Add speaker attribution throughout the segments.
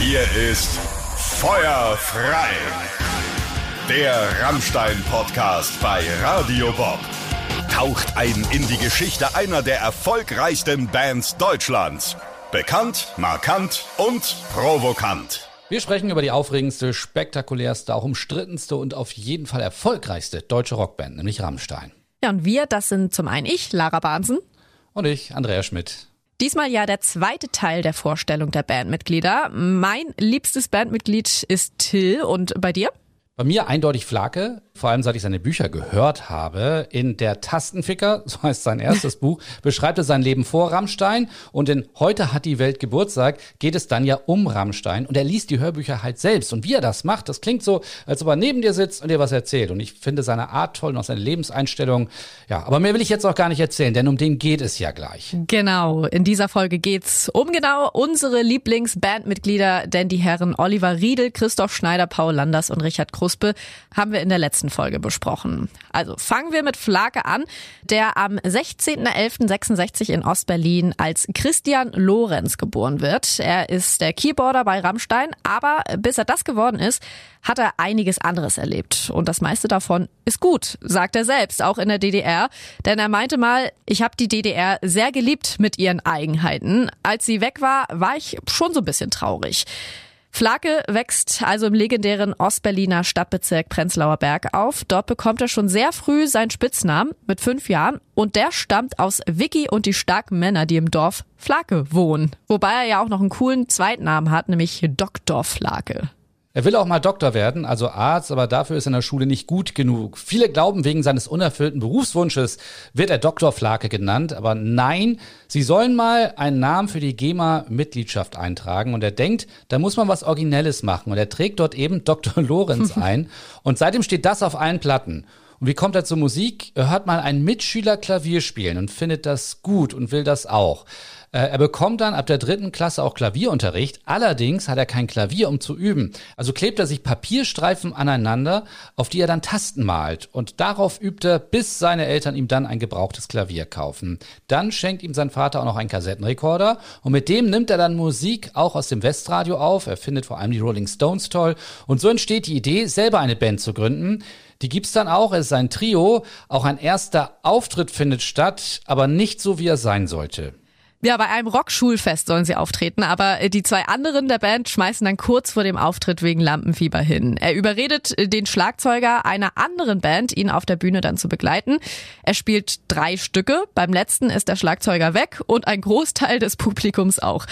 Speaker 1: Hier ist Feuer frei. Der Rammstein-Podcast bei Radio Bob. Taucht ein in die Geschichte einer der erfolgreichsten Bands Deutschlands. Bekannt, markant und provokant.
Speaker 2: Wir sprechen über die aufregendste, spektakulärste, auch umstrittenste und auf jeden Fall erfolgreichste deutsche Rockband, nämlich Rammstein.
Speaker 3: Ja, und wir, das sind zum einen ich, Lara Bahnsen.
Speaker 2: Und ich, Andrea Schmidt.
Speaker 3: Diesmal ja der zweite Teil der Vorstellung der Bandmitglieder. Mein liebstes Bandmitglied ist Till und bei dir?
Speaker 2: Bei mir eindeutig Flake, vor allem seit ich seine Bücher gehört habe. In der Tastenficker, so heißt sein erstes Buch, beschreibt er sein Leben vor Rammstein und in Heute hat die Welt Geburtstag geht es dann ja um Rammstein und er liest die Hörbücher halt selbst. Und wie er das macht, das klingt so, als ob er neben dir sitzt und dir was erzählt. Und ich finde seine Art toll und auch seine Lebenseinstellung. Ja, aber mehr will ich jetzt auch gar nicht erzählen, denn um den geht es ja gleich.
Speaker 3: Genau, in dieser Folge geht's um genau unsere Lieblingsbandmitglieder, denn die Herren Oliver Riedel, Christoph Schneider, Paul Landers und Richard Kruspe haben wir in der letzten Folge besprochen. Also fangen wir mit Flake an, der am 16.11.66 in Ostberlin als Christian Lorenz geboren wird. Er ist der Keyboarder bei Rammstein, aber bis er das geworden ist, hat er einiges anderes erlebt. Und das meiste davon ist gut, sagt er selbst, auch in der DDR. Denn er meinte mal, ich habe die DDR sehr geliebt mit ihren Eigenheiten. Als sie weg war, war ich schon so ein bisschen traurig. Flake wächst also im legendären Ostberliner Stadtbezirk Prenzlauer Berg auf. Dort bekommt er schon sehr früh seinen Spitznamen mit fünf Jahren und der stammt aus Vicky und die starken Männer, die im Dorf Flake wohnen. Wobei er ja auch noch einen coolen Zweitnamen hat, nämlich Dr. Flake.
Speaker 2: Er will auch mal Doktor werden, also Arzt, aber dafür ist er in der Schule nicht gut genug. Viele glauben, wegen seines unerfüllten Berufswunsches wird er Doktor Flake genannt, aber nein, sie sollen mal einen Namen für die GEMA-Mitgliedschaft eintragen und er denkt, da muss man was Originelles machen und er trägt dort eben Dr. Lorenz ein und seitdem steht das auf allen Platten. Und wie kommt er zur Musik? Er hört mal einen Mitschüler Klavier spielen und findet das gut und will das auch. Äh, er bekommt dann ab der dritten Klasse auch Klavierunterricht. Allerdings hat er kein Klavier, um zu üben. Also klebt er sich Papierstreifen aneinander, auf die er dann Tasten malt. Und darauf übt er, bis seine Eltern ihm dann ein gebrauchtes Klavier kaufen. Dann schenkt ihm sein Vater auch noch einen Kassettenrekorder. Und mit dem nimmt er dann Musik auch aus dem Westradio auf. Er findet vor allem die Rolling Stones toll. Und so entsteht die Idee, selber eine Band zu gründen. Die gibt's dann auch, es ist ein Trio. Auch ein erster Auftritt findet statt, aber nicht so, wie er sein sollte.
Speaker 3: Ja, bei einem Rockschulfest sollen sie auftreten, aber äh, die zwei anderen der Band schmeißen dann kurz vor dem Auftritt wegen Lampenfieber hin. Er überredet äh, den Schlagzeuger einer anderen Band, ihn auf der Bühne dann zu begleiten. Er spielt drei Stücke. Beim letzten ist der Schlagzeuger weg und ein Großteil des Publikums auch.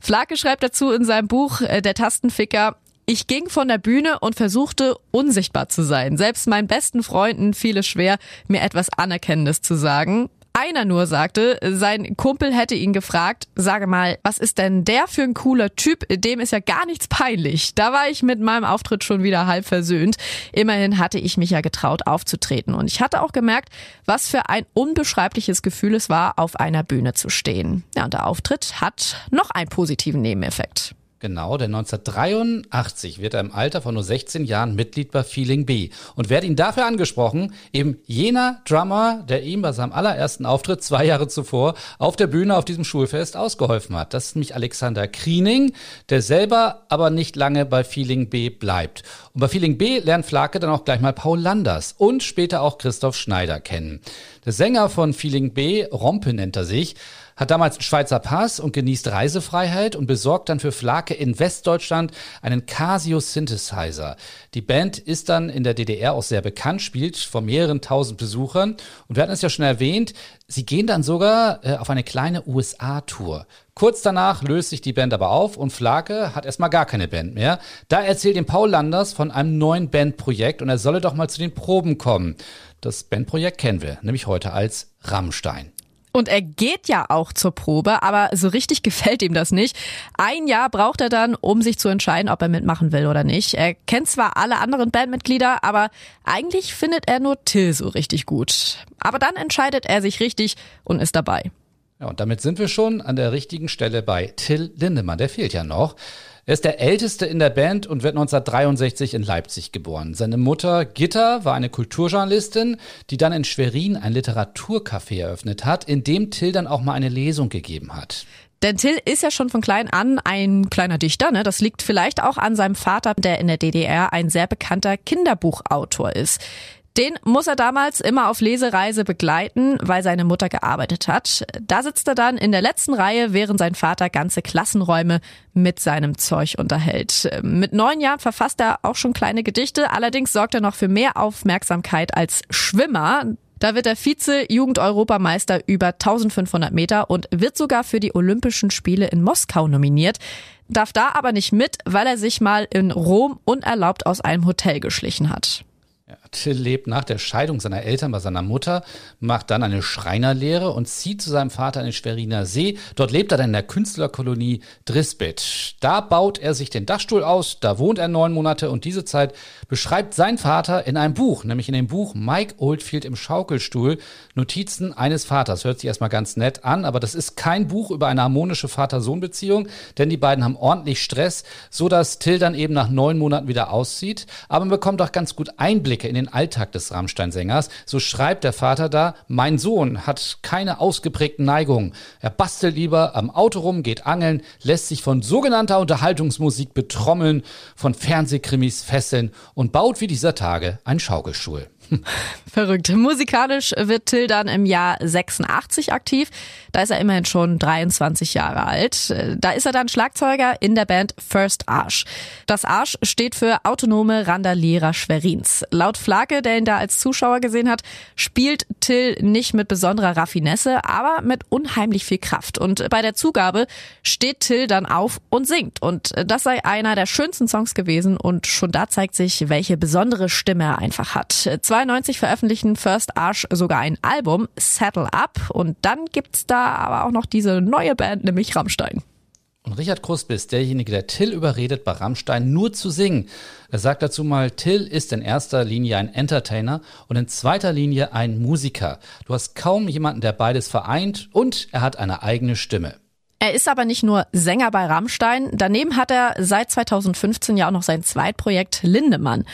Speaker 3: Flake schreibt dazu in seinem Buch äh, Der Tastenficker, ich ging von der Bühne und versuchte unsichtbar zu sein. Selbst meinen besten Freunden fiel es schwer, mir etwas Anerkennendes zu sagen. Einer nur sagte, sein Kumpel hätte ihn gefragt, sage mal, was ist denn der für ein cooler Typ? Dem ist ja gar nichts peinlich. Da war ich mit meinem Auftritt schon wieder halb versöhnt. Immerhin hatte ich mich ja getraut aufzutreten und ich hatte auch gemerkt, was für ein unbeschreibliches Gefühl es war, auf einer Bühne zu stehen. Ja, und der Auftritt hat noch einen positiven Nebeneffekt.
Speaker 2: Genau, denn 1983 wird er im Alter von nur 16 Jahren Mitglied bei Feeling B und wird ihn dafür angesprochen, eben jener Drummer, der ihm bei seinem allerersten Auftritt zwei Jahre zuvor auf der Bühne auf diesem Schulfest ausgeholfen hat. Das ist nämlich Alexander Kriening, der selber aber nicht lange bei Feeling B bleibt. Und bei Feeling B lernt Flake dann auch gleich mal Paul Landers und später auch Christoph Schneider kennen. Der Sänger von Feeling B, Rompe nennt er sich, hat damals einen Schweizer Pass und genießt Reisefreiheit und besorgt dann für Flake in Westdeutschland einen Casio Synthesizer. Die Band ist dann in der DDR auch sehr bekannt, spielt vor mehreren tausend Besuchern und wir hatten es ja schon erwähnt, sie gehen dann sogar äh, auf eine kleine USA-Tour. Kurz danach löst sich die Band aber auf und Flake hat erstmal gar keine Band mehr. Da erzählt ihm Paul Landers von einem neuen Bandprojekt und er solle doch mal zu den Proben kommen. Das Bandprojekt kennen wir, nämlich heute als Rammstein.
Speaker 3: Und er geht ja auch zur Probe, aber so richtig gefällt ihm das nicht. Ein Jahr braucht er dann, um sich zu entscheiden, ob er mitmachen will oder nicht. Er kennt zwar alle anderen Bandmitglieder, aber eigentlich findet er nur Till so richtig gut. Aber dann entscheidet er sich richtig und ist dabei.
Speaker 2: Ja, und damit sind wir schon an der richtigen Stelle bei Till Lindemann. Der fehlt ja noch. Er ist der Älteste in der Band und wird 1963 in Leipzig geboren. Seine Mutter Gitta war eine Kulturjournalistin, die dann in Schwerin ein Literaturcafé eröffnet hat, in dem Till dann auch mal eine Lesung gegeben hat.
Speaker 3: Denn Till ist ja schon von klein an ein kleiner Dichter. Ne? Das liegt vielleicht auch an seinem Vater, der in der DDR ein sehr bekannter Kinderbuchautor ist. Den muss er damals immer auf Lesereise begleiten, weil seine Mutter gearbeitet hat. Da sitzt er dann in der letzten Reihe, während sein Vater ganze Klassenräume mit seinem Zeug unterhält. Mit neun Jahren verfasst er auch schon kleine Gedichte, allerdings sorgt er noch für mehr Aufmerksamkeit als Schwimmer. Da wird er Vize-Jugend-Europameister über 1500 Meter und wird sogar für die Olympischen Spiele in Moskau nominiert. Darf da aber nicht mit, weil er sich mal in Rom unerlaubt aus einem Hotel geschlichen hat.
Speaker 2: Till lebt nach der Scheidung seiner Eltern bei seiner Mutter, macht dann eine Schreinerlehre und zieht zu seinem Vater in den Schweriner See. Dort lebt er dann in der Künstlerkolonie Drisbit. Da baut er sich den Dachstuhl aus, da wohnt er neun Monate und diese Zeit beschreibt sein Vater in einem Buch, nämlich in dem Buch Mike Oldfield im Schaukelstuhl, Notizen eines Vaters. Hört sich erstmal ganz nett an, aber das ist kein Buch über eine harmonische Vater-Sohn-Beziehung, denn die beiden haben ordentlich Stress, so dass Till dann eben nach neun Monaten wieder auszieht. Aber man bekommt auch ganz gut Einblicke in den Alltag des Rammstein-Sängers. So schreibt der Vater da, mein Sohn hat keine ausgeprägten Neigungen. Er bastelt lieber am Auto rum, geht angeln, lässt sich von sogenannter Unterhaltungsmusik betrommeln, von Fernsehkrimis fesseln und baut wie dieser Tage ein Schaukelstuhl.
Speaker 3: Verrückt. Musikalisch wird Till dann im Jahr 86 aktiv. Da ist er immerhin schon 23 Jahre alt. Da ist er dann Schlagzeuger in der Band First Arsch. Das Arsch steht für Autonome Randalierer Schwerins. Laut Flake, der ihn da als Zuschauer gesehen hat, spielt Till nicht mit besonderer Raffinesse, aber mit unheimlich viel Kraft. Und bei der Zugabe steht Till dann auf und singt. Und das sei einer der schönsten Songs gewesen. Und schon da zeigt sich, welche besondere Stimme er einfach hat. 92 veröffentlichen First Arsch sogar ein Album, Settle Up. Und dann gibt's da aber auch noch diese neue Band, nämlich Rammstein.
Speaker 2: Und Richard Kruspe ist derjenige, der Till überredet, bei Rammstein nur zu singen. Er sagt dazu mal, Till ist in erster Linie ein Entertainer und in zweiter Linie ein Musiker. Du hast kaum jemanden, der beides vereint und er hat eine eigene Stimme.
Speaker 3: Er ist aber nicht nur Sänger bei Rammstein. Daneben hat er seit 2015 ja auch noch sein Zweitprojekt Lindemann.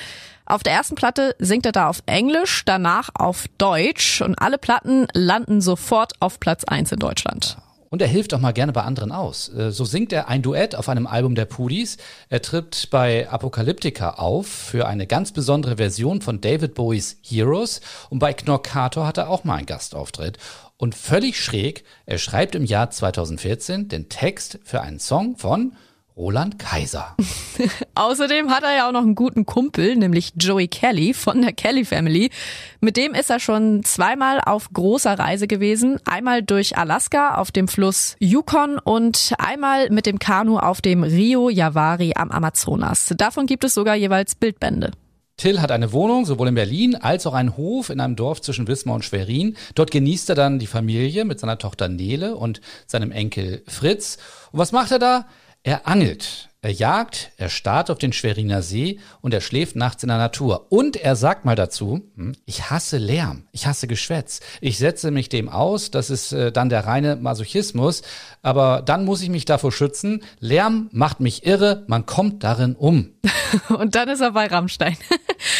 Speaker 3: Auf der ersten Platte singt er da auf Englisch, danach auf Deutsch und alle Platten landen sofort auf Platz 1 in Deutschland.
Speaker 2: Und er hilft auch mal gerne bei anderen aus. Äh, so singt er ein Duett auf einem Album der Pudis. Er tritt bei Apocalyptica auf für eine ganz besondere Version von David Bowies Heroes. Und bei Knorkator hat er auch mal einen Gastauftritt. Und völlig schräg, er schreibt im Jahr 2014 den Text für einen Song von Roland Kaiser.
Speaker 3: Außerdem hat er ja auch noch einen guten Kumpel, nämlich Joey Kelly von der Kelly Family. Mit dem ist er schon zweimal auf großer Reise gewesen. Einmal durch Alaska auf dem Fluss Yukon und einmal mit dem Kanu auf dem Rio Yavari am Amazonas. Davon gibt es sogar jeweils Bildbände.
Speaker 2: Till hat eine Wohnung, sowohl in Berlin als auch einen Hof in einem Dorf zwischen Wismar und Schwerin. Dort genießt er dann die Familie mit seiner Tochter Nele und seinem Enkel Fritz. Und was macht er da? Er angelt, er jagt, er starrt auf den Schweriner See und er schläft nachts in der Natur. Und er sagt mal dazu, hm, ich hasse Lärm, ich hasse Geschwätz. Ich setze mich dem aus, das ist äh, dann der reine Masochismus, aber dann muss ich mich davor schützen. Lärm macht mich irre, man kommt darin um.
Speaker 3: und dann ist er bei Rammstein.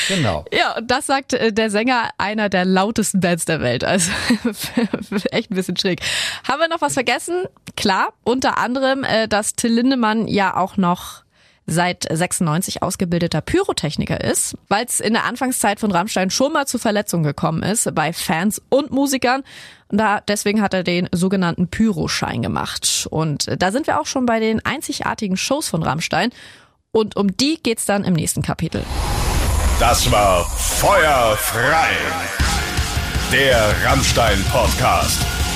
Speaker 2: Genau.
Speaker 3: Ja, und das sagt äh, der Sänger einer der lautesten Bands der Welt. Also echt ein bisschen schräg. Haben wir noch was vergessen? Klar, unter anderem, äh, dass Till Lindemann ja auch noch seit 96 ausgebildeter Pyrotechniker ist, weil es in der Anfangszeit von Rammstein schon mal zu Verletzungen gekommen ist bei Fans und Musikern. Da, deswegen hat er den sogenannten Pyroschein gemacht. Und da sind wir auch schon bei den einzigartigen Shows von Rammstein. Und um die geht's dann im nächsten Kapitel.
Speaker 1: Das war Feuer frei. Der Rammstein Podcast.